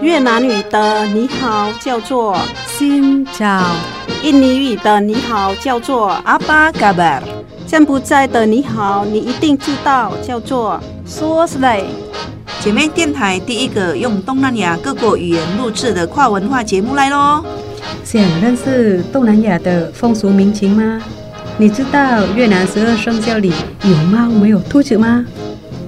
越南语的你好叫做 Xin chào，印尼语的你好叫做 Apa kabar，柬埔寨的你好你一定知道叫做 Suo slay。姐妹电台第一个用东南亚各国语言录制的跨文化节目来喽！想认识东南亚的风俗民情吗？你知道越南十二生肖里有猫没有兔子吗？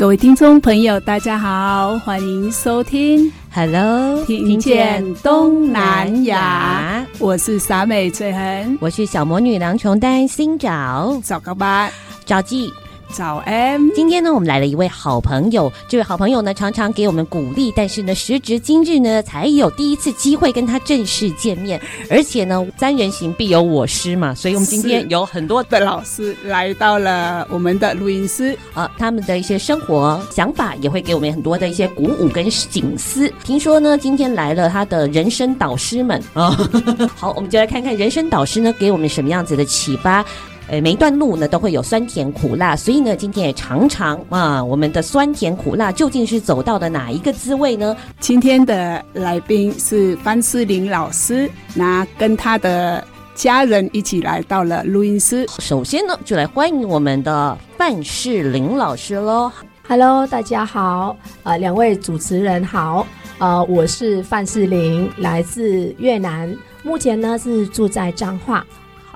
各位听众朋友，大家好，欢迎收听。Hello，听见东南亚，我是傻美翠痕，我是小魔女郎琼丹新找找个吧，找记。早安，今天呢，我们来了一位好朋友。这位好朋友呢，常常给我们鼓励，但是呢，时至今日呢，才有第一次机会跟他正式见面。而且呢，三人行必有我师嘛，所以我们今天有很多的老师来到了我们的录音室啊，他们的一些生活想法也会给我们很多的一些鼓舞跟警思。听说呢，今天来了他的人生导师们啊，好，我们就来看看人生导师呢给我们什么样子的启发。呃，每一段路呢都会有酸甜苦辣，所以呢，今天也尝尝啊，我们的酸甜苦辣究竟是走到了哪一个滋味呢？今天的来宾是范世林老师，那跟他的家人一起来到了录音室。首先呢，就来欢迎我们的范世林老师喽。Hello，大家好，呃，两位主持人好，呃，我是范世林，来自越南，目前呢是住在彰化。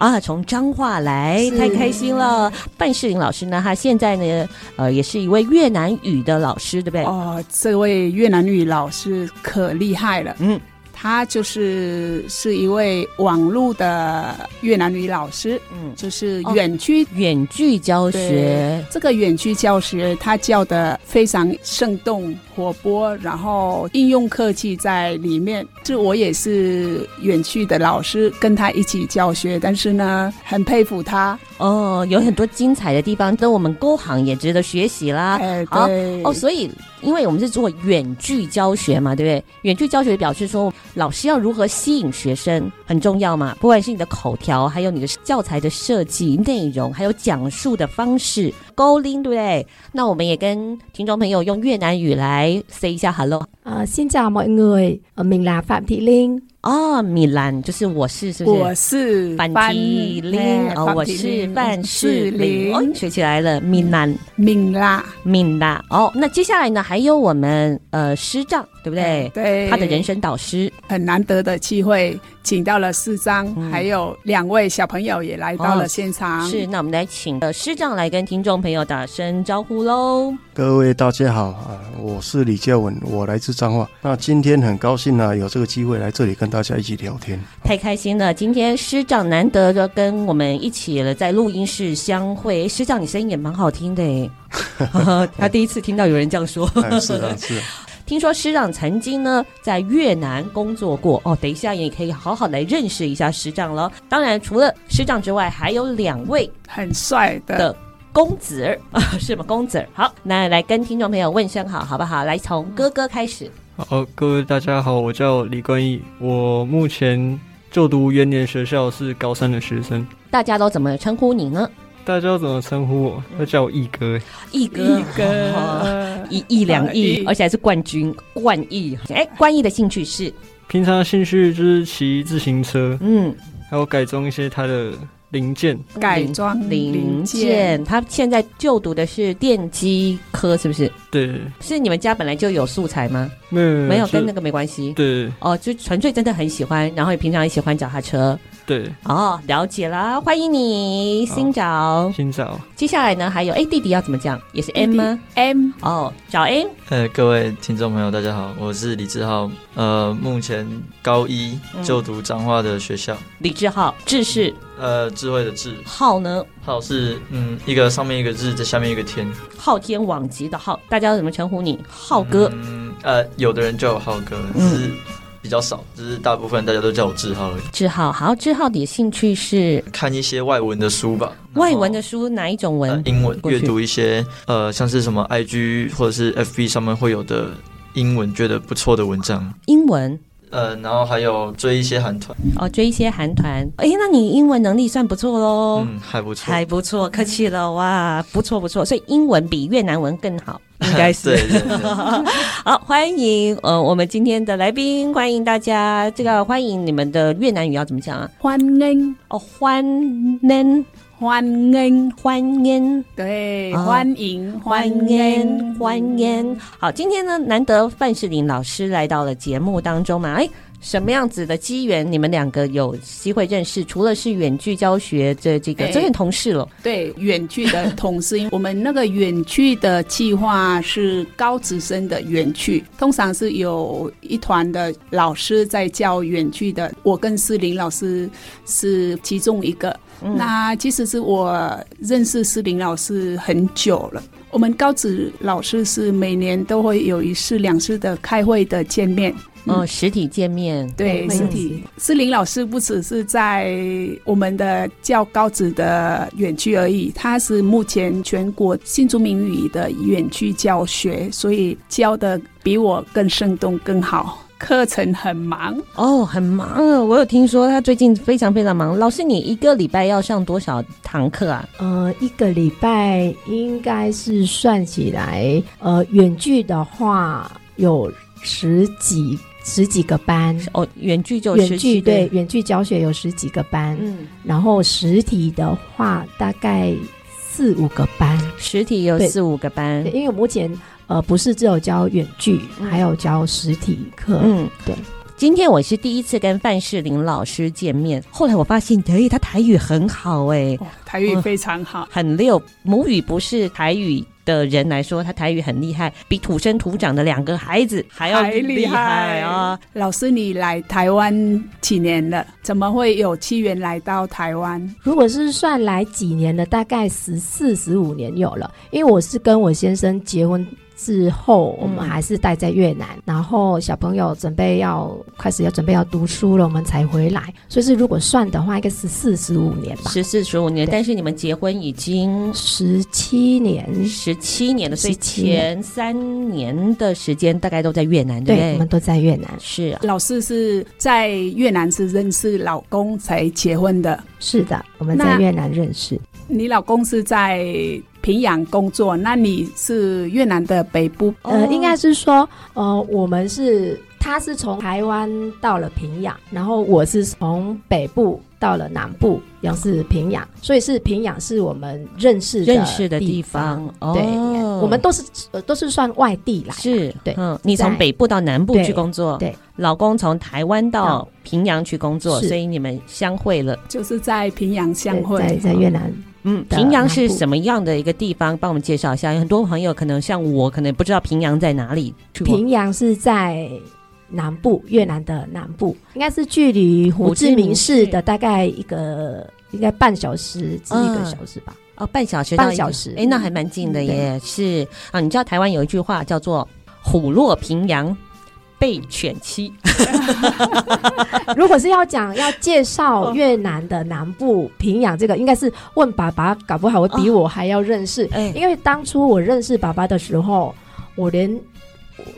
啊，从彰化来，太开心了。范世林老师呢，他现在呢，呃，也是一位越南语的老师，对不对？哦，这位越南语老师可厉害了，嗯。他就是是一位网络的越南语老师，嗯，就是远距远距教学。这个远距教学，她教的非常生动活泼，然后应用科技在里面。这我也是远距的老师，跟她一起教学，但是呢，很佩服她哦，有很多精彩的地方，跟我们沟行也值得学习啦。哎，好对哦，所以。因为我们是做远距教学嘛，对不对？远距教学表示说，老师要如何吸引学生很重要嘛。不管是你的口条，还有你的教材的设计内容，还有讲述的方式，高龄，对不对？那我们也跟听众朋友用越南语来 say 一下 hello。呃，xin chào mọi người，mình là Phạm Thị Linh。哦，米兰就是我是，是不是？我是范体玲，哦，我是范世林，哦，学起来了，米兰，米拉，米拉。哦，那接下来呢，还有我们呃师长，对不对？对，他的人生导师，很难得的机会，请到了师长，嗯、还有两位小朋友也来到了现场。哦、是，那我们来请呃师长来跟听众朋友打声招呼喽。各位大家好啊，我是李嘉文，我来自彰化。那今天很高兴呢、啊，有这个机会来这里跟大家一起聊天，太开心了！今天师长难得的跟我们一起了在录音室相会。师长，你声音也蛮好听的诶 他第一次听到有人这样说。是啊，是。听说师长曾经呢在越南工作过哦，等一下也可以好好来认识一下师长了。当然，除了师长之外，还有两位很帅的公子儿啊，是吗？公子儿，好，那来跟听众朋友问声好，好不好？来，从哥哥开始。好，各位大家好，我叫李冠毅，我目前就读元年学校，是高三的学生。大家都怎么称呼你呢？大家都怎么称呼我？都叫我毅哥。毅哥，毅哥，一亿两亿，而且还是冠军，冠毅。哎，冠毅的兴趣是？平常的兴趣就是骑自行车，嗯，还有改装一些他的。零件改装零件，他现在就读的是电机科，是不是？对，是你们家本来就有素材吗？没有，没有，跟那个没关系。对，哦，就纯粹真的很喜欢，然后也平常也喜欢脚踏车。对，哦，了解了，欢迎你，新找，新找。接下来呢，还有哎，弟弟要怎么讲？也是 M 吗？M，哦，找 M。呃，各位听众朋友，大家好，我是李志浩，呃，目前高一就读彰化的学校。李志浩，志是呃智慧的智，浩呢？浩是嗯一个上面一个日，在下面一个天，昊天罔极的昊，大家要怎么称呼你？浩哥。嗯，呃，有的人叫我浩哥，是。比较少，就是大部分大家都叫我志浩而已。志浩，好，志浩的兴趣是看一些外文的书吧。外文的书哪一种文？呃、英文，阅读一些呃，像是什么 IG 或者是 FB 上面会有的英文觉得不错的文章。英文。呃，然后还有追一些韩团哦，追一些韩团。哎，那你英文能力算不错喽？嗯，还不错，还不错，客气了哇，不错不错。所以英文比越南文更好，应该是。对对对 好，欢迎呃我们今天的来宾，欢迎大家。这个欢迎你们的越南语要怎么讲啊？欢迎哦，欢迎。欢迎，欢迎，对，哦、欢迎，欢迎，欢迎。好，今天呢，难得范世林老师来到了节目当中嘛，哎，什么样子的机缘，你们两个有机会认识？除了是远距教学的这个，这是同事了。对，远距的同事，我们那个远距的计划是高职生的远距，通常是有一团的老师在教远距的，我跟世林老师是其中一个。嗯、那其实是我认识诗林老师很久了。我们高职老师是每年都会有一次两次的开会的见面，嗯、哦，实体见面。对，实体。诗林老师不只是在我们的教高职的远距而已，他是目前全国新竹民语的远距教学，所以教的比我更生动更好。课程很忙哦，很忙啊！我有听说他最近非常非常忙。老师，你一个礼拜要上多少堂课啊？呃，一个礼拜应该是算起来，呃，远距的话有十几十几个班哦。远距就远距对远距教学有十几个班，嗯，然后实体的话大概四五个班，实体有四五个班，因为目前。呃，不是只有教远距，还有教实体课。嗯，对。今天我是第一次跟范世林老师见面，后来我发现，哎，他台语很好，哎、哦，台语非常好，嗯，很溜。母语不是台语的人来说，他台语很厉害，比土生土长的两个孩子还要厉害啊！老师，你来台湾几年了？怎么会有机缘来到台湾？如果是算来几年了，大概十四、十五年有了，因为我是跟我先生结婚。之后，我们还是待在越南，嗯，然后小朋友准备要开始要准备要读书了，我们才回来。所以是如果算的话，应该是四十五年吧，十四十五年。但是你们结婚已经十七年，十七年的，所以前三年的时间大概都在越南，对，对，我们都在越南。是啊，老四是在越南是认识老公才结婚的，是的，我们在越南认识。你老公是在平阳工作，那你是越南的北部？呃，应该是说，呃，我们是他是从台湾到了平阳，然后我是从北部到了南部，也是平阳，所以是平阳是我们认识认识的地方。对，哦，我们都是都是算外地来，是对。嗯，你从北部到南部去工作，对，对老公从台湾到平阳去工作，所以你们相会了，就是在平阳相会，在在越南。嗯，平阳是什么样的一个地方？帮我们介绍一下。有很多朋友可能像我，可能不知道平阳在哪里。平阳是在南部，越南的南部，应该是距离胡志明市的大概一个，应该半小时至一个小时吧。哦，半小时到半小时，哎，那还蛮近的耶。是啊，你知道台湾有一句话叫做“虎落平阳”。被犬欺。如果是要讲要介绍越南的南部平阳这个，应该是问爸爸，搞不好我比我还要认识。哦、因为当初我认识爸爸的时候，我连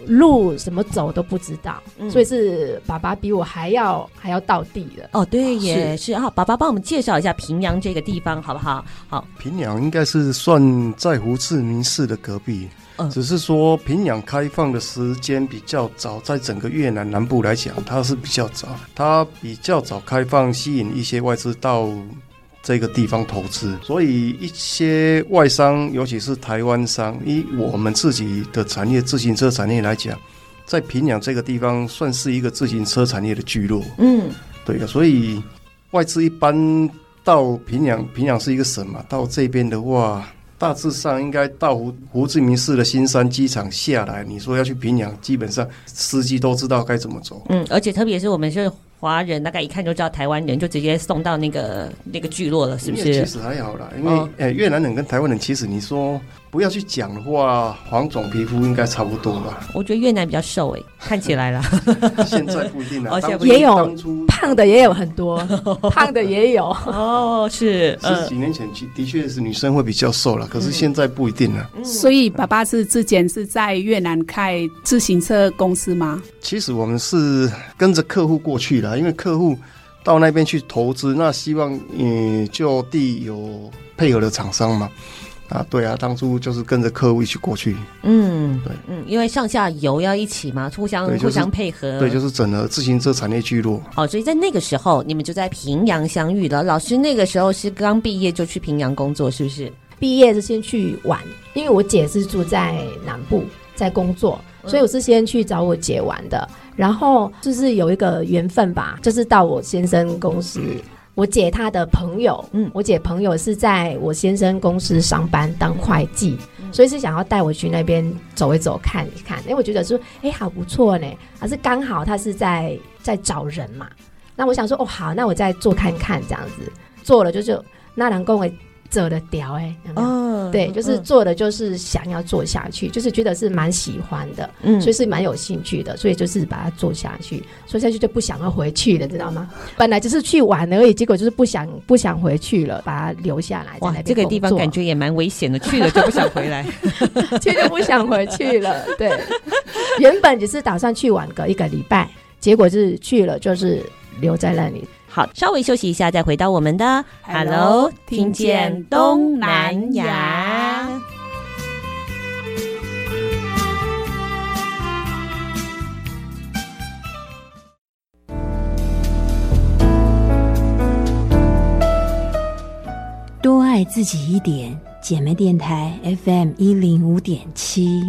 路怎么走都不知道，嗯、所以是爸爸比我还要还要到地的。哦，对，也是啊。爸爸帮我们介绍一下平阳这个地方，好不好？好，平阳应该是算在胡志明市的隔壁。只是说平壤开放的时间比较早，在整个越南南部来讲，它是比较早，它比较早开放，吸引一些外资到这个地方投资，所以一些外商，尤其是台湾商，以我们自己的产业自行车产业来讲，在平壤这个地方算是一个自行车产业的聚落。嗯，对的，所以外资一般到平壤，平壤是一个省嘛，到这边的话。大致上应该到胡胡志明市的新山机场下来，你说要去平阳，基本上司机都知道该怎么走。嗯，而且特别是我们是华人，大概一看就知道台湾人，就直接送到那个那个聚落了，是不是？其实还好啦，因为、哦欸、越南人跟台湾人其实你说不要去讲的话，黄种皮肤应该差不多吧？我觉得越南比较瘦诶，看起来啦。现在不一定了，哦、也有胖的也有很多，胖的也有哦。是，十几年前的确是女生会比较瘦了，可是现在不一定了。嗯、所以爸爸是之前是在越南开自行车公司吗？其实我们是跟着客户过去的，因为客户到那边去投资，那希望嗯就地有配合的厂商嘛。啊，对啊，当初就是跟着客户一起过去。嗯，对，嗯，因为上下游要一起嘛，互相、就是、互相配合。对，就是整合自行车产业聚落。哦，所以在那个时候，你们就在平阳相遇了。老师那个时候是刚毕业就去平阳工作，是不是？毕业是先去玩，因为我姐是住在南部，在工作，所以我是先去找我姐玩的。然后就是有一个缘分吧，就是到我先生公司。嗯我姐她的朋友，嗯，我姐朋友是在我先生公司上班当会计，嗯、所以是想要带我去那边走一走看一看，因为我觉得说，哎、欸，好不错呢，还是刚好他是在在找人嘛，那我想说，哦，好，那我再做看看这样子，做了就是那两公做的屌哎，哦，对，就是做的就是想要做下去，嗯、就是觉得是蛮喜欢的，嗯，所以是蛮有兴趣的，所以就是把它做下去，做下去就不想要回去了，知道吗？本来只是去玩而已，结果就是不想不想回去了，把它留下来。哇，这个地方感觉也蛮危险的，去了就不想回来，去就不想回去了。对，原本只是打算去玩个一个礼拜，结果是去了就是留在那里。好，稍微休息一下，再回到我们的 Hello，听见东南亚。多爱自己一点，姐妹电台 FM 一零五点七。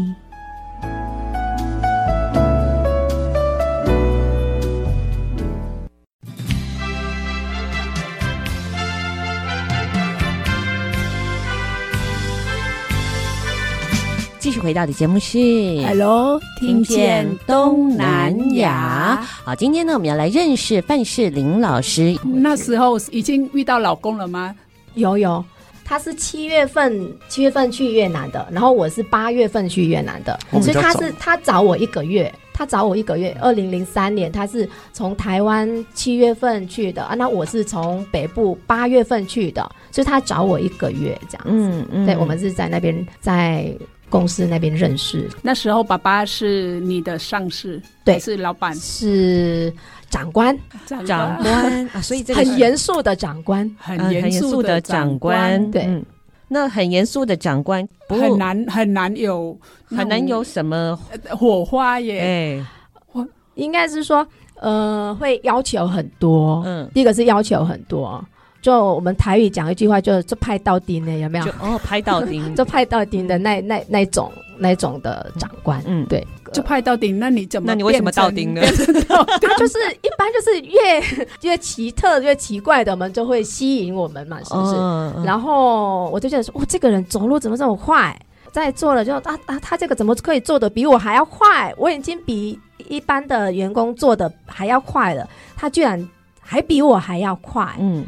继续回到的节目是 Hello，听见东南亚。好，今天呢，我们要来认识范世林老师。那时候已经遇到老公了吗？有有，他是七月份七月份去越南的，然后我是八月份去越南的，所以他是他找我一个月，他找我一个月。二零零三年，他是从台湾七月份去的啊，那我是从北部八月份去的，所以他找我一个月这样子。嗯嗯，对，我们是在那边在。公司那边认识，那时候爸爸是你的上司，对，是老板，是长官，长官。啊，所以这个很严肃的长官，很严肃的长官，对，那很严肃的长官，很难很难有很难有什么火花耶，哎，我应该是说，呃，会要求很多，嗯，第一个是要求很多。就我们台语讲一句话，就就派到钉的有没有？哦，拍到钉，就派到钉 的那那那种那种的长官，嗯，对，就派到钉。那你怎么？那你为什么到钉呢？他就是一般就是越 越奇特越奇怪的，我们就会吸引我们嘛，是不是？哦、然后我就觉得说，哇，这个人走路怎么这么快？在做了就啊啊，他这个怎么可以做的比我还要快？我已经比一般的员工做的还要快了，他居然还比我还要快，嗯。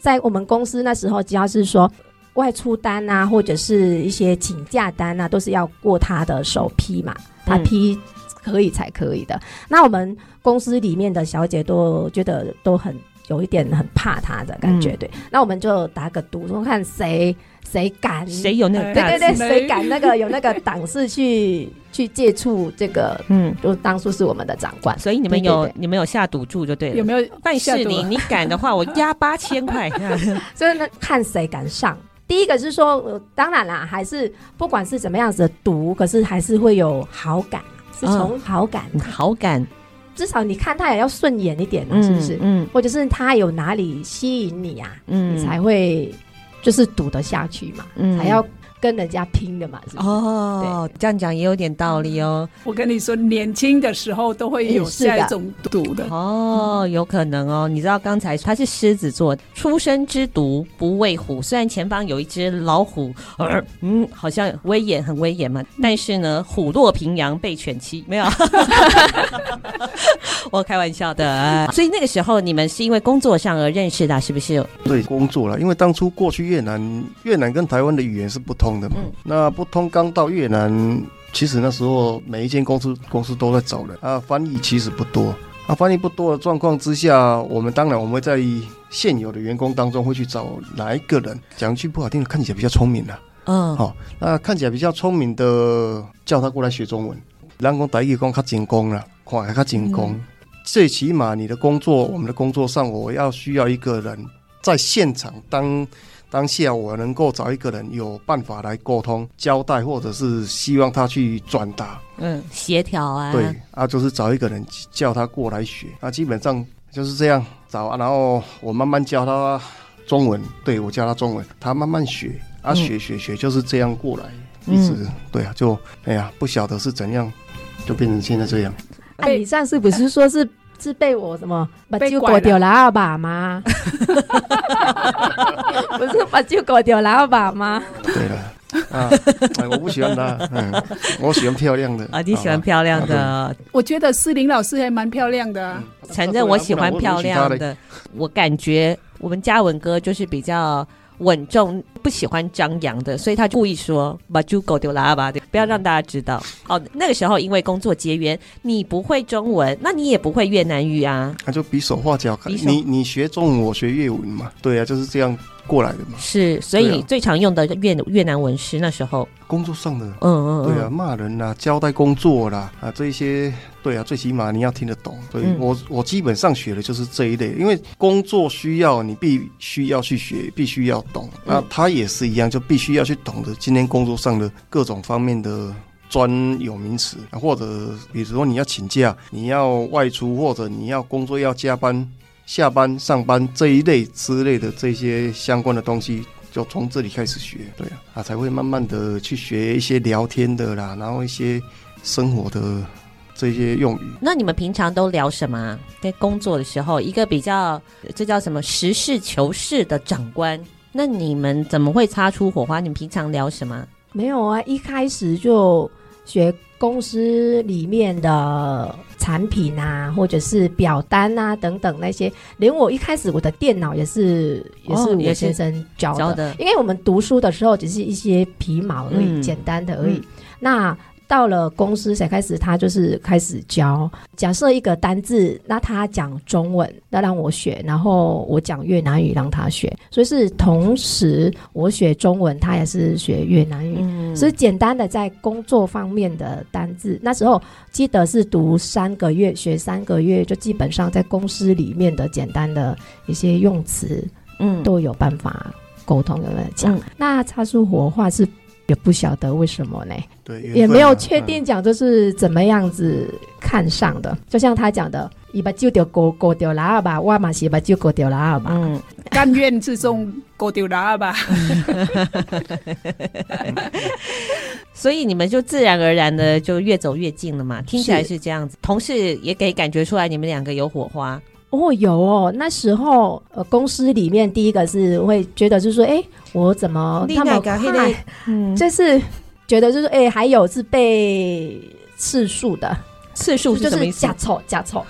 在我们公司那时候，只要是说外出单啊，或者是一些请假单啊，都是要过他的手批嘛，他批可以才可以的。嗯、那我们公司里面的小姐都觉得都很有一点很怕他的感觉，嗯、对。那我们就打个赌，说看谁。谁敢？谁有那个？对对对，谁敢那个有那个胆识去去接触这个？嗯，就当初是我们的长官，所以你们有你们有下赌注就对了。有没有？范世玲，你敢的话，我押八千块。所以呢，看谁敢上。第一个是说，呃，当然啦，还是不管是怎么样子的赌，可是还是会有好感，是从好感，好感，至少你看他也要顺眼一点嘛，是不是？嗯，或者是他有哪里吸引你啊？嗯，你才会。就是赌得下去嘛，嗯，还要跟人家拼的嘛，是不是？哦，这样讲也有点道理哦。我跟你说，年轻的时候都会有这种赌的哦，有可能哦。你知道刚才他是狮子座，出生之毒不畏虎，虽然前方有一只老虎，呃，嗯，好像威严很威严嘛，但是呢，虎落平阳被犬欺，没有。我开玩笑的，所以那个时候你们是因为工作上而认识的，是不是？对，工作了，因为当初过去越南，越南跟台湾的语言是不通。通的嘛。嗯、那不通刚到越南，其实那时候每一间公司公司都在找人啊，翻译其实不多啊，翻译不多的状况之下，我们当然我们会在现有的员工当中会去找哪一个人，讲句不好听的，看起来比较聪明的、啊，嗯，好、哦，那看起来比较聪明的，叫他过来学中文。人讲台语讲较精工了，看还较精工。嗯、最起码你的工作，我们的工作上，我要需要一个人在现场当当下，我能够找一个人有办法来沟通、交代，或者是希望他去转达，嗯，协调啊。对啊，就是找一个人叫他过来学。啊，基本上就是这样找啊，然后我慢慢教他中文，对，我教他中文，他慢慢学啊，学学学，就是这样过来，嗯、一直对啊，就哎呀，不晓得是怎样。就变成现在这样。哎，你上次不是说是是被我什么把酒搞掉了吧吗？不是把酒搞掉了吧吗？对了，啊，我不喜欢他，嗯，我喜欢漂亮的。啊，你喜欢漂亮的？我觉得诗玲老师还蛮漂亮的。承认我喜欢漂亮的。我感觉我们嘉文哥就是比较。稳重，不喜欢张扬的，所以他故意说把猪狗丢喇叭，对，不要让大家知道。哦，那个时候因为工作结缘，你不会中文，那你也不会越南语啊，那就比手画脚。手你你学中文，我学越文嘛，对啊，就是这样。过来的嘛，是，所以最常用的越越南文是那时候。工作上的，嗯嗯，对啊，骂人啦，交代工作啦，啊，这一些，对啊，最起码你要听得懂。所以我我基本上学的就是这一类，因为工作需要你必须要去学，必须要懂。那他也是一样，就必须要去懂得今天工作上的各种方面的专有名词，或者比如说你要请假，你要外出，或者你要工作要加班。下班、上班这一类之类的这些相关的东西，就从这里开始学，对啊，啊才会慢慢的去学一些聊天的啦，然后一些生活的这些用语。那你们平常都聊什么？在工作的时候，一个比较这叫什么实事求是的长官，那你们怎么会擦出火花？你们平常聊什么？没有啊，一开始就学公司里面的。产品啊，或者是表单啊等等那些，连我一开始我的电脑也是也是我先生教的，哦、教的，因为我们读书的时候只是一些皮毛而已，嗯、简单的而已。嗯、那到了公司才开始，他就是开始教。假设一个单字，那他讲中文，那让我学，然后我讲越南语让他学，所以是同时我学中文，他也是学越南语。嗯、所以简单的在工作方面的单字，那时候记得是读三个月，学三个月，就基本上在公司里面的简单的一些用词，嗯，都有办法沟通有没有讲。嗯、那擦出火花是。也不晓得为什么呢？对，也没有确定讲这是怎么样子看上的。就像他讲的，一把就丢过过掉了吧，我嘛是把就过掉了吧。嗯，甘愿自重过掉了吧。所以你们就自然而然的就越走越近了嘛。听起来是这样子，同事也可以感觉出来你们两个有火花。哦，有哦，那时候呃，公司里面第一个是会觉得就是说，哎，我怎么那么快？嗯，就是觉得就是哎，还有是被次数的次数就是什么意思？加凑加凑。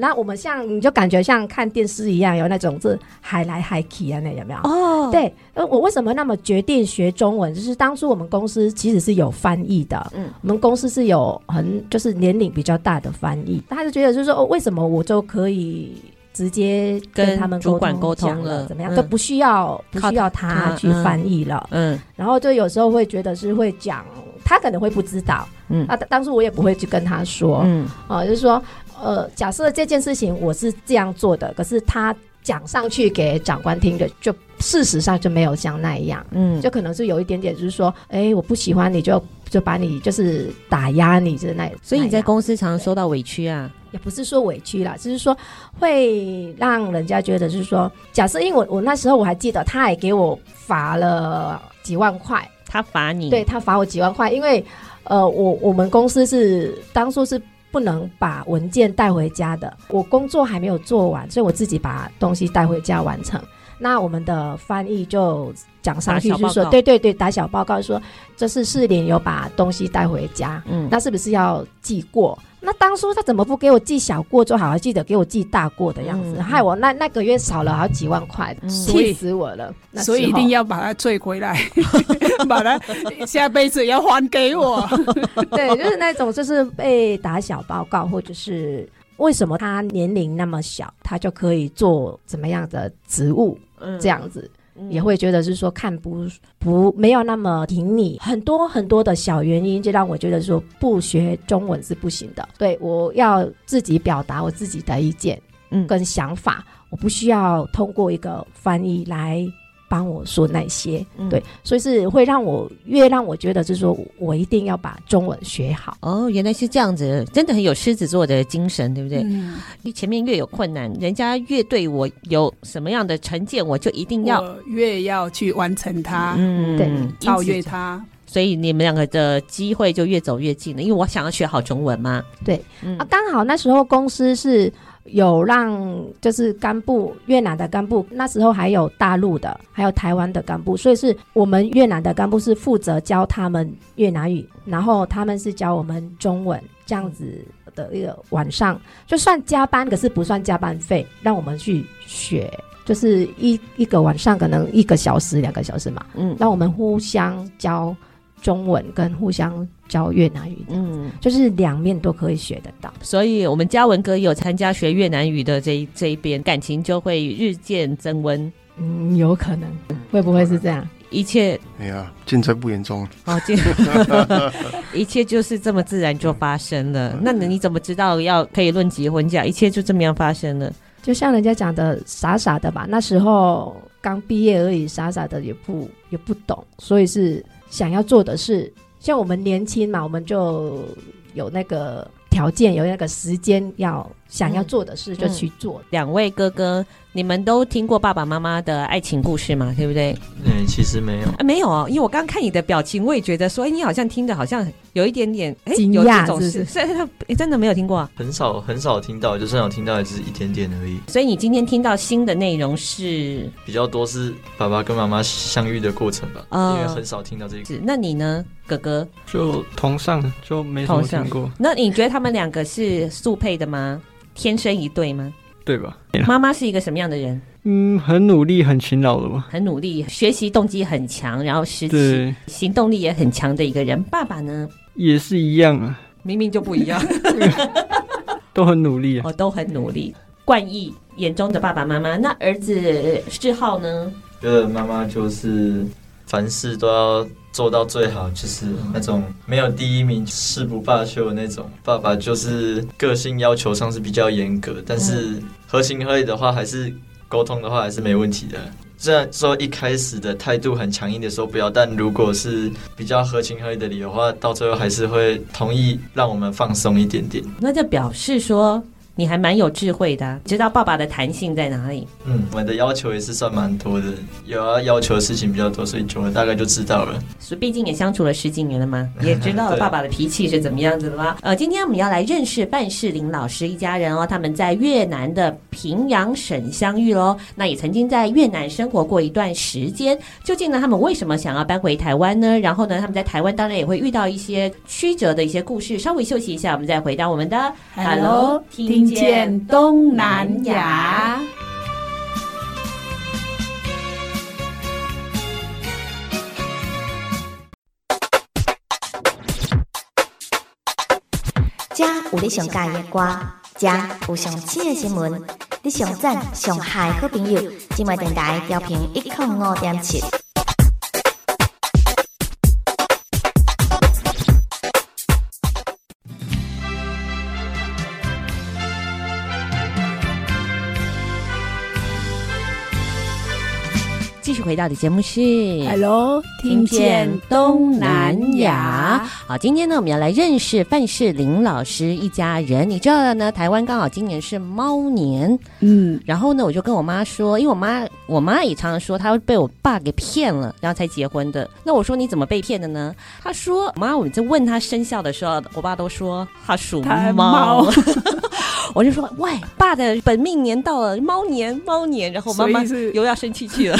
那我们像你就感觉像看电视一样，有那种是海来海去啊，那有没有？哦，对，呃，我为什么那么决定学中文？就是当初我们公司其实是有翻译的，嗯，我们公司是有很就是年龄比较大的翻译，他就觉得就是说，哦，为什么我就可以直接跟他们主管沟通了，怎么样？都不需要不需要他去翻译了，嗯，然后就有时候会觉得是会讲，他可能会不知道，嗯，啊当时我也不会去跟他说，嗯，啊，就是说。呃，假设这件事情我是这样做的，可是他讲上去给长官听的，就事实上就没有像那样，嗯，就可能是有一点点，就是说，哎、欸，我不喜欢你就就把你就是打压你的那，所以你在公司常常受到委屈啊？也不是说委屈啦，就是说会让人家觉得就是说，假设因为我我那时候我还记得，他也给我罚了几万块，他罚你？对，他罚我几万块，因为呃，我我们公司是当初是。不能把文件带回家的。我工作还没有做完，所以我自己把东西带回家完成。那我们的翻译就讲上去，就是说对对对，打小报告说这是士林有把东西带回家，嗯，那是不是要记过？那当初他怎么不给我记小过，就好好记得给我记大过的样子，嗯、害我那那个月少了好几万块，气、嗯、死我了！所以一定要把它追回来，把它下辈子要还给我。对，就是那种就是被打小报告，或者是为什么他年龄那么小，他就可以做怎么样的职务，嗯、这样子。也会觉得是说看不不没有那么挺你，很多很多的小原因，就让我觉得说不学中文是不行的。对，我要自己表达我自己的意见，嗯，跟想法，嗯、我不需要通过一个翻译来。帮我说那些，嗯、对，所以是会让我越让我觉得，就是说我一定要把中文学好。哦，原来是这样子，真的很有狮子座的精神，对不对？嗯，你前面越有困难，人家越对我有什么样的成见，我就一定要越要去完成它，嗯，对，超越它。所以你们两个的机会就越走越近了，因为我想要学好中文嘛。对，嗯、啊，刚好那时候公司是。有让就是干部越南的干部，那时候还有大陆的，还有台湾的干部，所以是我们越南的干部是负责教他们越南语，然后他们是教我们中文，这样子的一个晚上就算加班，可是不算加班费，让我们去学，就是一一个晚上可能一个小时、两个小时嘛，嗯，让我们互相教。中文跟互相教越南语，嗯，就是两面都可以学得到。所以，我们嘉文哥有参加学越南语的这一这一边，感情就会日渐增温。嗯，有可能，会不会是这样？一切，哎呀，尽在不言中。哦，一切就是这么自然就发生了。那你怎么知道要可以论结婚嫁？一切就这么样发生了。就像人家讲的，傻傻的吧。那时候刚毕业而已，傻傻的也不也不懂，所以是。想要做的事，像我们年轻嘛，我们就有那个条件，有那个时间，要想要做的事就去做。两、位哥哥。你们都听过爸爸妈妈的爱情故事吗？对不对？嗯，其实没有。啊，没有哦，因为我刚看你的表情，我也觉得说，哎，你好像听着好像有一点点惊讶，是不是？所以他 真的没有听过啊？很少很少听到，就算有听到，也只是一点点而已。所以你今天听到新的内容是比较多，是爸爸跟妈妈相遇的过程吧？啊、呃，因为很少听到这个。是，那你呢，哥哥？就同上，就没什么听过。那你觉得他们两个是速配的吗？天生一对吗？对吧？妈妈是一个什么样的人？嗯，很努力、很勤劳的吧？很努力，学习动机很强，然后实际行动力也很强的一个人。爸爸呢？也是一样啊，明明就不一样，都很努力啊，哦，都很努力。冠毅眼中的爸爸妈妈，那儿子志浩呢？觉得妈妈就是凡事都要做到最好，就是那种没有第一名誓不罢休的那种。爸爸就是个性要求上是比较严格，但是合情合理的话还是。沟通的话还是没问题的。虽然说一开始的态度很强硬的说不要，但如果是比较合情合理的理由的话，到最后还是会同意让我们放松一点点。那就表示说。你还蛮有智慧的啊，知道爸爸的弹性在哪里。嗯，我的要求也是算蛮多的，有要要求的事情比较多，所以久了大概就知道了。所以毕竟也相处了十几年了嘛，也知道了爸爸的脾气是怎么样子的吗？呃，今天我们要来认识范世林老师一家人哦，他们在越南的平阳省相遇喽。那也曾经在越南生活过一段时间。究竟呢，他们为什么想要搬回台湾呢？然后呢，他们在台湾当然也会遇到一些曲折的一些故事。稍微休息一下，我们再回到我们的 Hello 听。见东南亚，这有你上喜欢的歌，这有上新的新闻，你上赞上嗨好朋友，今麦电台调频一零五点七。回到的节目是 Hello，听见东南亚。好，今天呢，我们要来认识范世林老师一家人。你知道呢，台湾刚好今年是猫年，嗯，然后呢，我就跟我妈说，因为我妈，我妈也常常说，她被我爸给骗了，然后才结婚的。那我说你怎么被骗的呢？她说，妈，我在问她生肖的时候，我爸都说他属猫。我就说，喂，爸的本命年到了，猫年，猫年，然后妈妈是又要生气去了，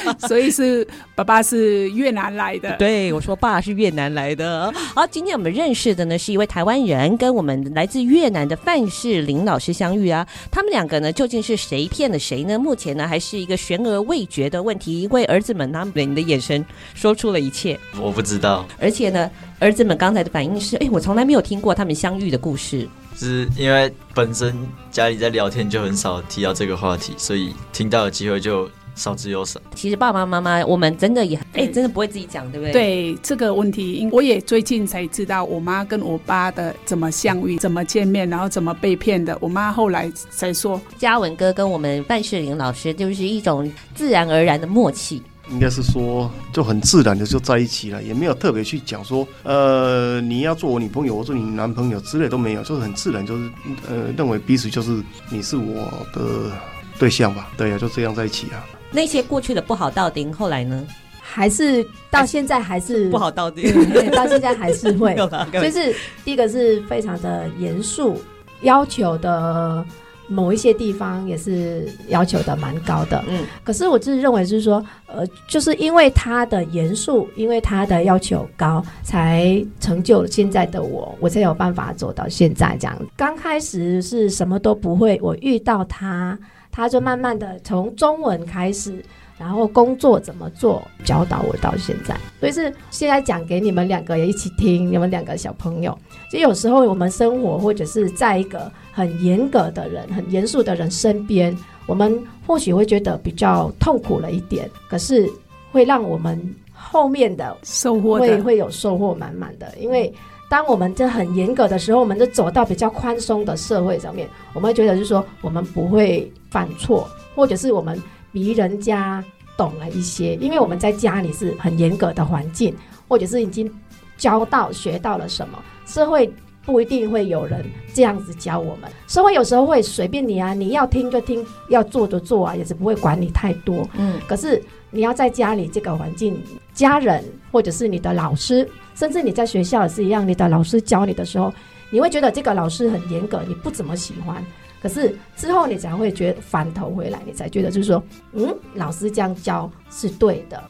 所以是爸爸是越南来的，对，我说爸是越南来的。好，今天我们认识的呢是一位台湾人，跟我们来自越南的范世林老师相遇啊，他们两个呢究竟是谁骗了谁呢？目前呢还是一个悬而未决的问题，因为儿子们他们你的眼神说出了一切，我不知道，而且呢。儿子们刚才的反应是：哎，我从来没有听过他们相遇的故事。是因为本身家里在聊天就很少提到这个话题，所以听到的机会就少之又少。其实爸爸妈妈，我们真的也哎，真的不会自己讲，对不对？对这个问题，我也最近才知道我妈跟我爸的怎么相遇、怎么见面，然后怎么被骗的。我妈后来才说，嘉文哥跟我们范世林老师就是一种自然而然的默契。应该是说，就很自然的就在一起了，也没有特别去讲说，呃，你要做我女朋友，我做你男朋友之类都没有，就是很自然，就是呃，认为彼此就是你是我的对象吧，对呀、啊，就这样在一起啊。那些过去的不好到顶，后来呢？还是到现在还是不好到底，对，到现在还是会，就是第一个是非常的严肃要求的。某一些地方也是要求的蛮高的，嗯，可是我自己认为是说，呃，就是因为他的严肃，因为他的要求高，才成就了现在的我，我才有办法走到现在这样。刚开始是什么都不会，我遇到他，他就慢慢的从中文开始。然后工作怎么做，教导我到现在，所以是现在讲给你们两个也一起听，你们两个小朋友。就有时候我们生活或者是在一个很严格的人、很严肃的人身边，我们或许会觉得比较痛苦了一点，可是会让我们后面的收获会会有收获满满的。因为当我们这很严格的时候，我们就走到比较宽松的社会上面，我们会觉得就是说我们不会犯错，或者是我们。比人家懂了一些，因为我们在家里是很严格的环境，或者是已经教到学到了什么，社会不一定会有人这样子教我们。社会有时候会随便你啊，你要听就听，要做就做啊，也是不会管你太多。嗯，可是你要在家里这个环境，家人或者是你的老师，甚至你在学校也是一样，你的老师教你的时候，你会觉得这个老师很严格，你不怎么喜欢。可是之后你才会觉得反头回来，你才觉得就是说，嗯，老师这样教是对的。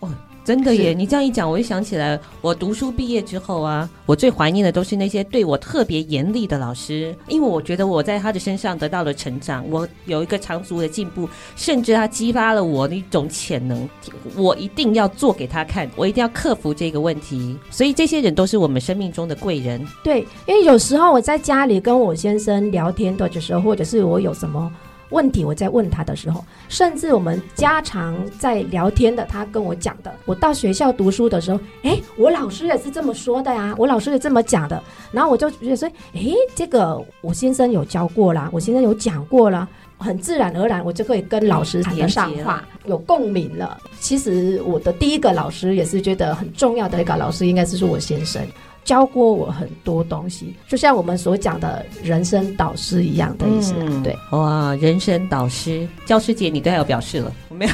真的耶！你这样一讲，我就想起来，我读书毕业之后啊，我最怀念的都是那些对我特别严厉的老师，因为我觉得我在他的身上得到了成长，我有一个长足的进步，甚至他激发了我的一种潜能，我一定要做给他看，我一定要克服这个问题。所以这些人都是我们生命中的贵人。对，因为有时候我在家里跟我先生聊天的时候，或者是我有什么。问题我在问他的时候，甚至我们家常在聊天的，他跟我讲的，我到学校读书的时候，哎，我老师也是这么说的呀，我老师也这么讲的，然后我就觉得说，哎，这个我先生有教过啦，我先生有讲过啦，很自然而然，我就可以跟老师谈得上话，有共鸣了。其实我的第一个老师也是觉得很重要的一个老师，应该是说我先生。教过我很多东西，就像我们所讲的人生导师一样的意思。嗯、对，哇，人生导师，教师节你都要表示了，我没有，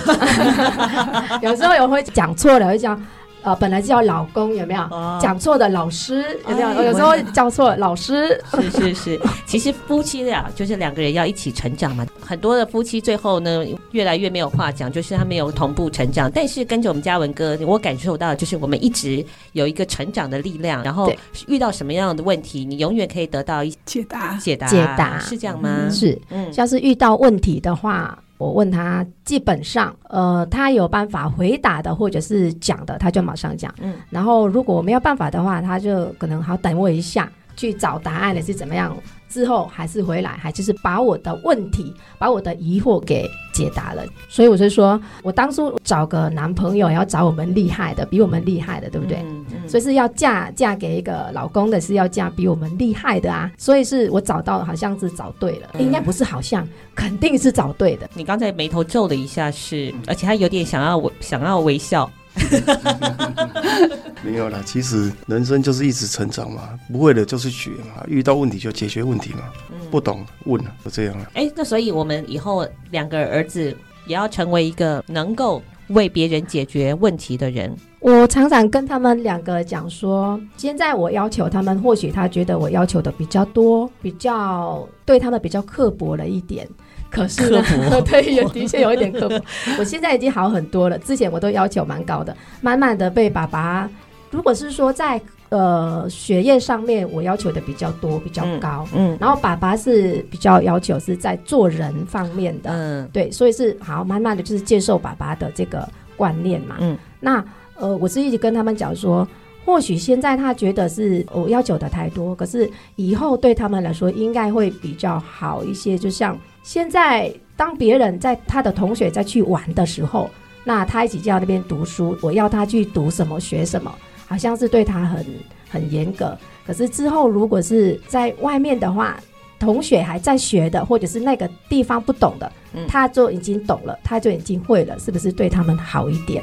有时候有会讲错了，会讲。呃，本来叫老公，有没有讲错、哦、的老师？有没有？哎、有时候叫错老师。是是是，其实夫妻俩就是两个人要一起成长嘛。很多的夫妻最后呢，越来越没有话讲，就是他没有同步成长。但是跟着我们嘉文哥，我感受到就是我们一直有一个成长的力量。然后遇到什么样的问题，你永远可以得到一解答。解答，解答是这样吗？嗯、是，嗯，像是遇到问题的话。我问他，基本上，呃，他有办法回答的，或者是讲的，他就马上讲。嗯，然后如果没有办法的话，他就可能好等我一下，去找答案的是怎么样。之后还是回来，还就是把我的问题，把我的疑惑给解答了。所以我就说，我当初找个男朋友要找我们厉害的，比我们厉害的，对不对？所以是要嫁嫁给一个老公的，是要嫁比我们厉害的啊。所以是我找到，好像是找对了，应该不是好像，肯定是找对的。你刚才眉头皱了一下是，是而且他有点想要微想要微笑。没有啦，其实人生就是一直成长嘛，不会的就是学嘛，遇到问题就解决问题嘛，嗯、不懂问了就这样了。哎、欸，那所以我们以后两个儿子也要成为一个能够为别人解决问题的人。我常常跟他们两个讲说，现在我要求他们，或许他觉得我要求的比较多，比较对他们比较刻薄了一点。可是呢，对，也的确有一点刻薄。我现在已经好很多了，之前我都要求蛮高的，慢慢的被爸爸，如果是说在呃学业上面，我要求的比较多，比较高，嗯，嗯然后爸爸是比较要求是在做人方面的，嗯，对，所以是好慢慢的就是接受爸爸的这个观念嘛，嗯，那呃，我是一直跟他们讲说。或许现在他觉得是我要求的太多，可是以后对他们来说应该会比较好一些。就像现在，当别人在他的同学在去玩的时候，那他一起在那边读书，我要他去读什么学什么，好像是对他很很严格。可是之后如果是在外面的话，同学还在学的，或者是那个地方不懂的，他就已经懂了，他就已经会了，是不是对他们好一点？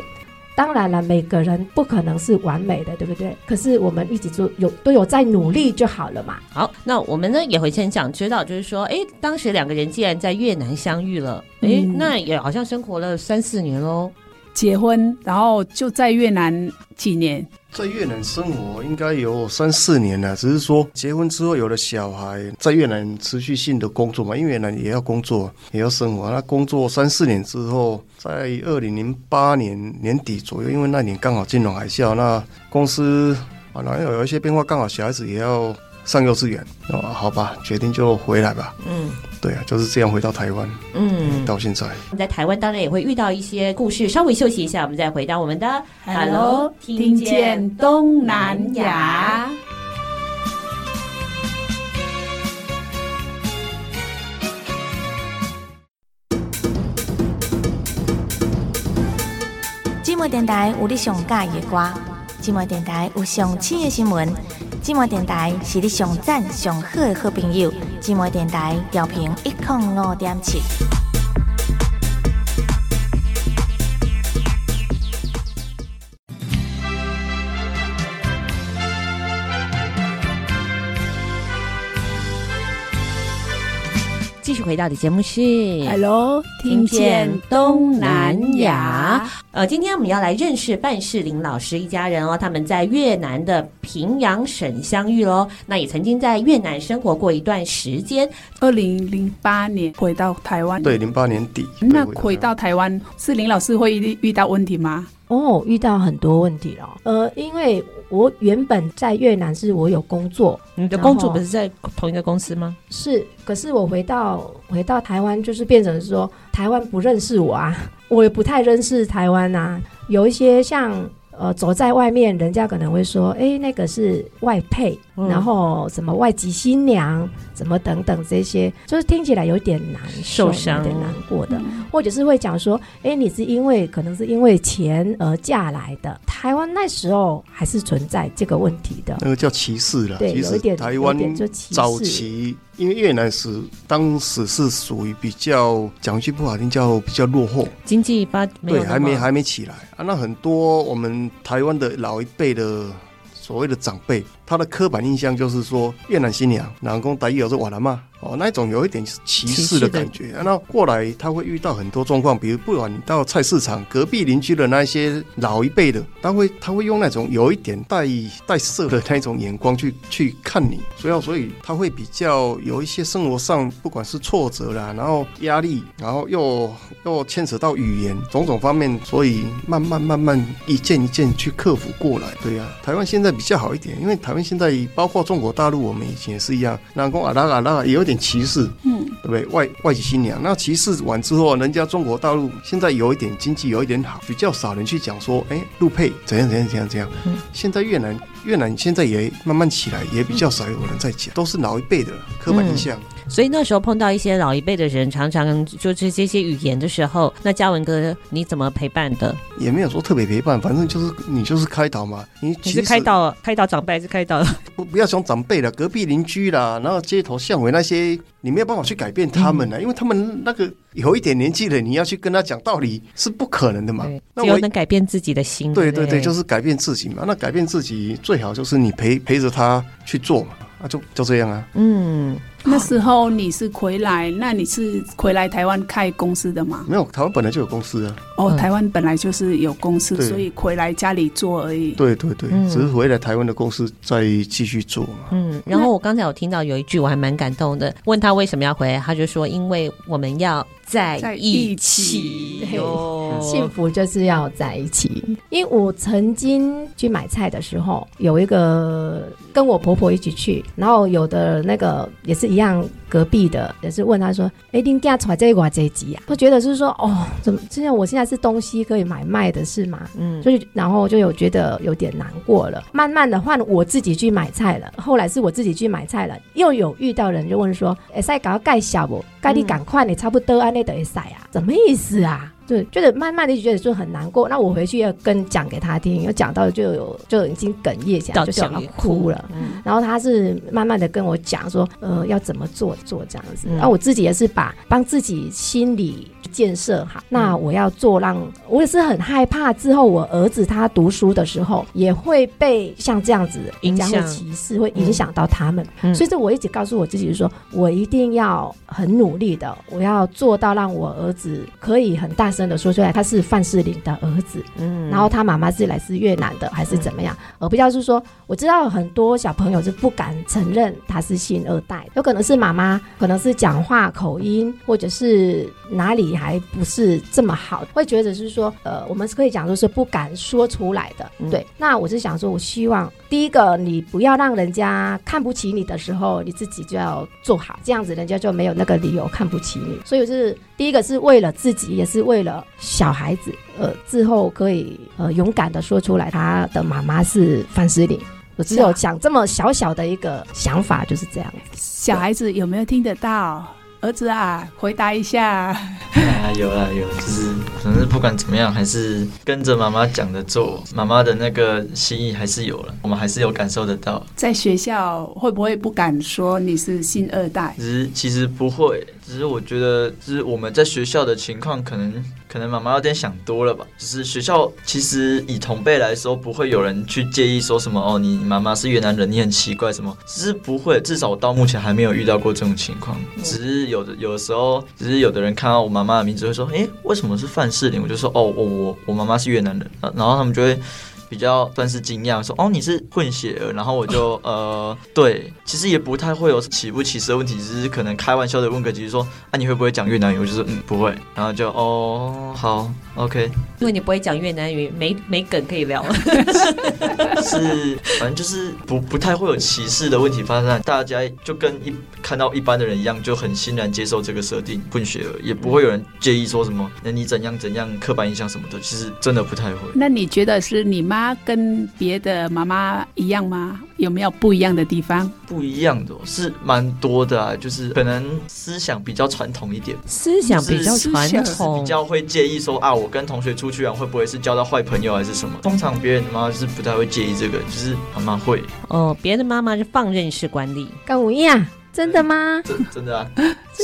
当然了，每个人不可能是完美的，对不对？可是我们一直做有都有在努力就好了嘛。好，那我们呢也会先想知道，就是说，哎，当时两个人既然在越南相遇了，哎、嗯，那也好像生活了三四年喽。结婚，然后就在越南几年。在越南生活应该有三四年了，只是说结婚之后有了小孩，在越南持续性的工作嘛，因为越南也要工作，也要生活。那工作三四年之后，在二零零八年年底左右，因为那年刚好金融海啸，那公司啊，然后有一些变化，刚好小孩子也要上幼稚园，哦，好吧，决定就回来吧。嗯。对啊，就是这样回到台湾，嗯，到现在。在台湾当然也会遇到一些故事，稍微休息一下，我们再回到我们的 Hello，听见东南亚。寂寞电台有你上喜欢的歌，寂寞电台有上新的新闻。寂寞电台是你上赞上好的好朋友。寂寞电台调频一零五点七。回到的节目是 Hello，听见东南亚。呃，今天我们要来认识范世林老师一家人哦，他们在越南的平阳省相遇喽。那也曾经在越南生活过一段时间。二零零八年回到台湾，对，零八年底。那回到台湾，世林老师会遇遇到问题吗？哦，遇到很多问题了。呃，因为我原本在越南是我有工作，你的工作不是在同一个公司吗？是，可是我回到回到台湾，就是变成说台湾不认识我啊，我也不太认识台湾啊，有一些像。呃，走在外面，人家可能会说：“哎、欸，那个是外配，嗯、然后什么外籍新娘，什么等等这些，就是听起来有点难受，受伤有点难过的，嗯、或者是会讲说：‘哎、欸，你是因为可能是因为钱而嫁来的。’台湾那时候还是存在这个问题的，那个叫歧视了。对，有一点台湾就早期。因为越南是当时是属于比较讲一句不好听，叫比较落后，经济发对还没还没起来啊。那很多我们台湾的老一辈的所谓的长辈，他的刻板印象就是说越南新娘，南宫大有是瓦兰嘛。哦，那一种有一点歧视的感觉。那过来他会遇到很多状况，比如不管你到菜市场，隔壁邻居的那些老一辈的，他会他会用那种有一点带带色的那种眼光去 去看你，所以所以他会比较有一些生活上不管是挫折啦，然后压力，然后又又牵扯到语言种种方面，所以慢慢慢慢一件一件去克服过来。对呀、啊，台湾现在比较好一点，因为台湾现在包括中国大陆，我们以前也是一样，南宫阿拉阿拉也有点。歧视，嗯，对不对？外外籍新娘，那歧视完之后，人家中国大陆现在有一点经济有一点好，比较少人去讲说，哎，陆配怎样怎样怎样怎样。嗯，现在越南越南现在也慢慢起来，也比较少有人在讲，都是老一辈的刻板印象。嗯，所以那时候碰到一些老一辈的人，常常就是这些语言的时候，那嘉文哥你怎么陪伴的？也没有说特别陪伴，反正就是你就是开导嘛。你，你是开导开导长辈还是开导？不不要讲长辈了，隔壁邻居啦，然后街头巷尾那些。你没有办法去改变他们呢、啊，嗯、因为他们那个有一点年纪了，你要去跟他讲道理是不可能的嘛。那我只有能改变自己的心。对对对，就是改变自己嘛。那改变自己最好就是你陪陪着他去做嘛。那就就这样啊。嗯。那时候你是回来，那你是回来台湾开公司的吗？没有，台湾本来就有公司啊。哦，台湾本来就是有公司，对所以回来家里做而已。对对对，嗯只是回来台湾的公司再继续做嘛。嗯，然后我刚才有听到有一句我还蛮感动的，问他为什么要回来，他就说因为我们要在一起。幸福就是要在一起。因为我曾经去买菜的时候，有一个跟我婆婆一起去，然后有的那个也是一样隔壁的，也是问他说：“哎，你家出来这个这集啊？”我觉得是说哦，怎么现在我现在是东西可以买卖的是吗？嗯，所以然后就有觉得有点难过了。慢慢的换我自己去买菜了，后来是我自己去买菜了，又有遇到人就问说：“哎，再搞盖小不？盖你赶快，你差不多安内的塞啊？什么意思啊？”对，就是慢慢的就觉得就很难过。那我回去要跟讲给他听，有讲到就有就已经哽咽起来，就想要哭了。嗯、然后他是慢慢的跟我讲说，呃，要怎么做做这样子。嗯、然后我自己也是把帮自己心理建设好。那我要做让，让我也是很害怕之后我儿子他读书的时候也会被像这样子影响歧视，会影响到他们。嗯、所以这我一直告诉我自己说，我一定要很努力的，我要做到让我儿子可以很大。真的说出来，他是范世林的儿子，嗯，然后他妈妈是来自越南的，还是怎么样？嗯、而不要是说，我知道很多小朋友是不敢承认他是新二代，有可能是妈妈，可能是讲话口音，或者是哪里还不是这么好，会觉得是说，呃，我们是可以讲说是不敢说出来的，嗯、对。那我是想说，我希望第一个，你不要让人家看不起你的时候，你自己就要做好，这样子人家就没有那个理由看不起你。所以是第一个是为了自己，也是为了。小孩子，呃，之后可以呃勇敢的说出来，他的妈妈是范思玲。我只有讲这么小小的一个想法，就是这样。小孩子有没有听得到？儿子啊，回答一下。啊，有啊有，就是反正不管怎么样，还是跟着妈妈讲的做，妈妈的那个心意还是有了，我们还是有感受得到。在学校会不会不敢说你是新二代？其实其实不会，只是我觉得，就是我们在学校的情况，可能可能妈妈有点想多了吧。就是学校其实以同辈来说，不会有人去介意说什么哦，你妈妈是越南人，你很奇怪什么，只是不会，至少我到目前还没有遇到过这种情况，只是有。的有的时候，只是有的人看到我妈妈的名字会说：“诶，为什么是范世林？”我就说：“哦，我我我妈妈是越南人。”然后他们就会比较算是惊讶，说：“哦，你是混血儿。”然后我就 呃，对，其实也不太会有歧不歧视的问题，只是可能开玩笑的问个几句，说：“啊，你会不会讲越南语？”我就说：“嗯，不会。”然后就哦，好，OK。因为你不会讲越南语，没没梗可以聊。是，反正就是不不太会有歧视的问题发生，大家就跟一看到一般的人一样，就很欣然接受这个设定，混血儿也不会有人介意说什么，那你怎样怎样刻板印象什么的，其实真的不太会。那你觉得是你妈跟别的妈妈一样吗？有没有不一样的地方？不一样的是蛮多的啊，就是可能思想比较传统一点，思想比较传统，比较会介意说啊，我跟同学出去玩会不会是交到坏朋友还是什么？通常别人的妈妈是不太会介意这个，就是妈妈会。哦，别的妈妈是放任式管理，跟我一样。真的吗？真真的啊，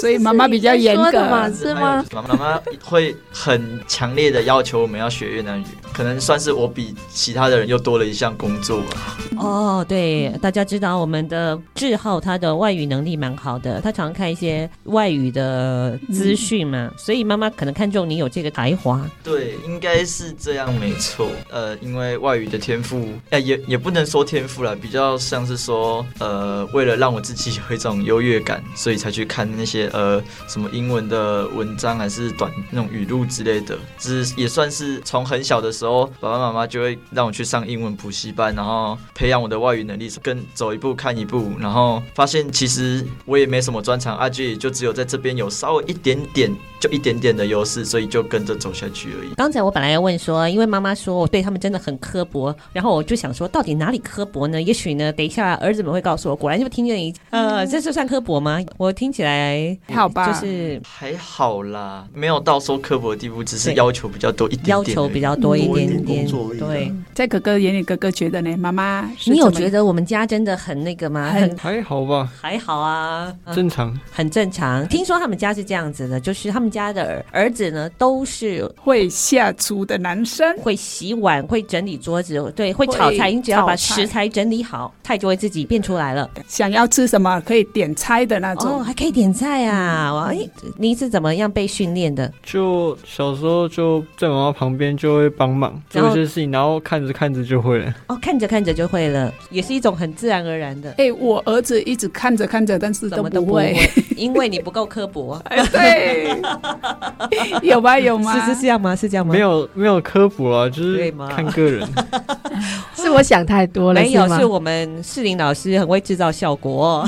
所以妈妈比较严格嘛，是吗？妈妈妈会很强烈的要求我们要学越南语，可能算是我比其他的人又多了一项工作吧。哦，对，大家知道我们的志浩他的外语能力蛮好的，他常看一些外语的资讯嘛，嗯、所以妈妈可能看中你有这个才华。对，应该是这样，没错。呃，因为外语的天赋，哎、呃，也也不能说天赋了，比较像是说，呃，为了让我自己有一种。优越感，所以才去看那些呃什么英文的文章，还是短那种语录之类的。只是也算是从很小的时候，爸爸妈妈就会让我去上英文补习班，然后培养我的外语能力，跟走一步看一步。然后发现其实我也没什么专长，阿杰也就只有在这边有稍微一点点，就一点点的优势，所以就跟着走下去而已。刚才我本来要问说，因为妈妈说我对他们真的很刻薄，然后我就想说，到底哪里刻薄呢？也许呢，等一下儿子们会告诉我。果然就听见一，呃，这是。算刻薄吗？我听起来好吧？就是还好啦，没有到说刻薄的地步，只是要求比较多一点点，要求比较多一点点。对，在哥哥眼里，哥哥觉得呢？妈妈，你有觉得我们家真的很那个吗？很还好吧？还好啊，正常，很正常。听说他们家是这样子的，就是他们家的儿子呢，都是会下厨的男生，会洗碗，会整理桌子，对，会炒菜。你只要把食材整理好，菜就会自己变出来了。想要吃什么可以点菜的那种哦，还可以点菜啊！哇，哎，你是怎么样被训练的？就小时候就在妈妈旁边就会帮忙做一些事情，然后看着看着就会了。哦，看着看着就会了，也是一种很自然而然的。哎，我儿子一直看着看着，但是都不会，因为你不够刻薄。对，有吧？有吗？是是这样吗？是这样吗？没有没有刻薄啊，就是看个人。是我想太多了，没有，是我们士林老师很会制造效果。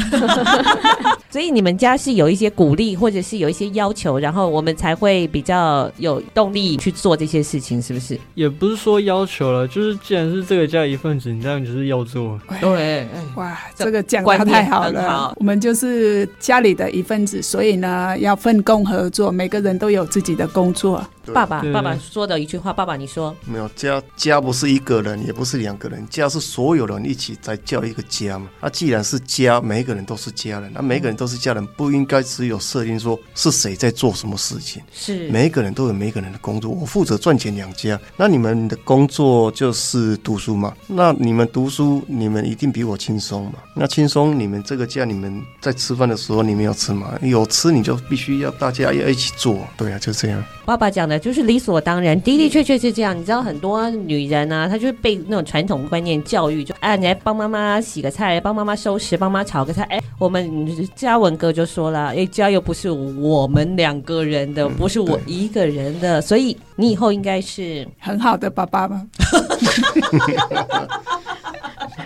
所以你们家是有一些鼓励，或者是有一些要求，然后我们才会比较有动力去做这些事情，是不是？也不是说要求了，就是既然是这个家一份子，你这样就是要做。对，哇，这个讲的太好了。好，我们就是家里的一份子，所以呢，要分工合作，每个人都有自己的工作。爸爸，爸爸说的一句话，爸爸你说，没有家，家不是一个人，也不是两个人，家是所有人一起在叫一个家嘛。那既然是家，每一个人都是家人，那每个人都是家人，不应该只有设定说是谁在做什么事情。是，每一个人都有每一个人的工作。我负责赚钱养家，那你们的工作就是读书嘛？那你们读书，你们一定比我轻松嘛？那轻松，你们这个家，你们在吃饭的时候，你们要吃嘛？有吃你就必须要大家要一起做。对啊，就这样。爸爸讲的就是理所当然，的的确确是这样。你知道很多女人啊，她就是被那种传统观念教育，就哎，你来帮妈妈洗个菜，帮妈妈收拾，帮妈妈炒个菜。哎，我们嘉文哥就说了，哎，家又不是我们两个人的，不是我一个人的，所以你以后应该是很好的爸爸吗。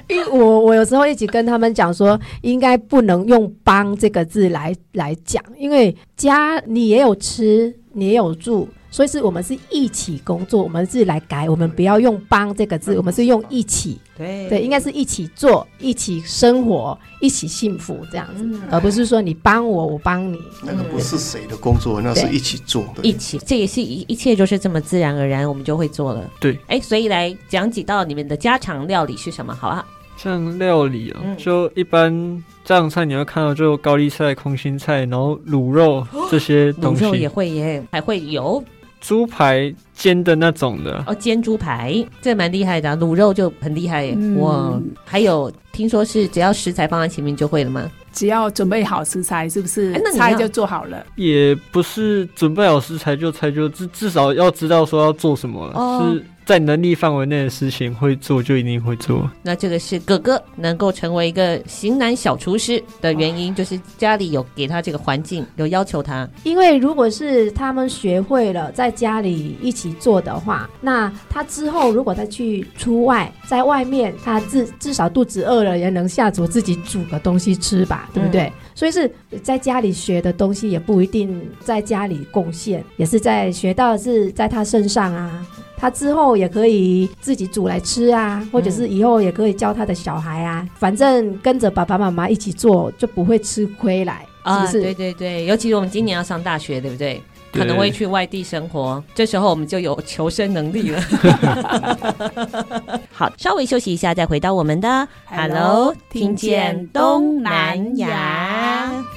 因为我我有时候一直跟他们讲说，应该不能用“帮”这个字来来讲，因为家你也有吃。你也有住，所以是我们是一起工作，我们自己来改，我们不要用“帮”这个字，我们是用“一起”。对对，应该是一起做，一起生活，一起幸福这样子，嗯、而不是说你帮我，我帮你。那个不是谁的工作，那是一起做的。一起，这也是一一切就是这么自然而然，我们就会做了。对，哎，所以来讲几道你们的家常料理是什么？好啊，像料理啊，就一般。家常菜你会看到就高丽菜、空心菜，然后卤肉这些东西。卤肉也会耶，还会有猪排煎的那种的。哦，煎猪排这蛮厉害的，卤肉就很厉害哇，还有听说是只要食材放在前面就会了吗？只要准备好食材，是不是？那菜就做好了。也不是准备好食材就菜就至至少要知道说要做什么了。哦、是。在能力范围内的事情会做，就一定会做。那这个是哥哥能够成为一个型男小厨师的原因，就是家里有给他这个环境，有要求他。因为如果是他们学会了在家里一起做的话，那他之后如果他去出外，在外面他至至少肚子饿了也能下厨自己煮个东西吃吧，对不对？嗯、所以是在家里学的东西也不一定在家里贡献，也是在学到的是在他身上啊。他之后也可以自己煮来吃啊，或者是以后也可以教他的小孩啊，嗯、反正跟着爸爸妈妈一起做，就不会吃亏来，是不是？啊、对对对，尤其是我们今年要上大学，对不对？对，可能会去外地生活，这时候我们就有求生能力了。好，稍微休息一下，再回到我们的 Hello，听见东南亚。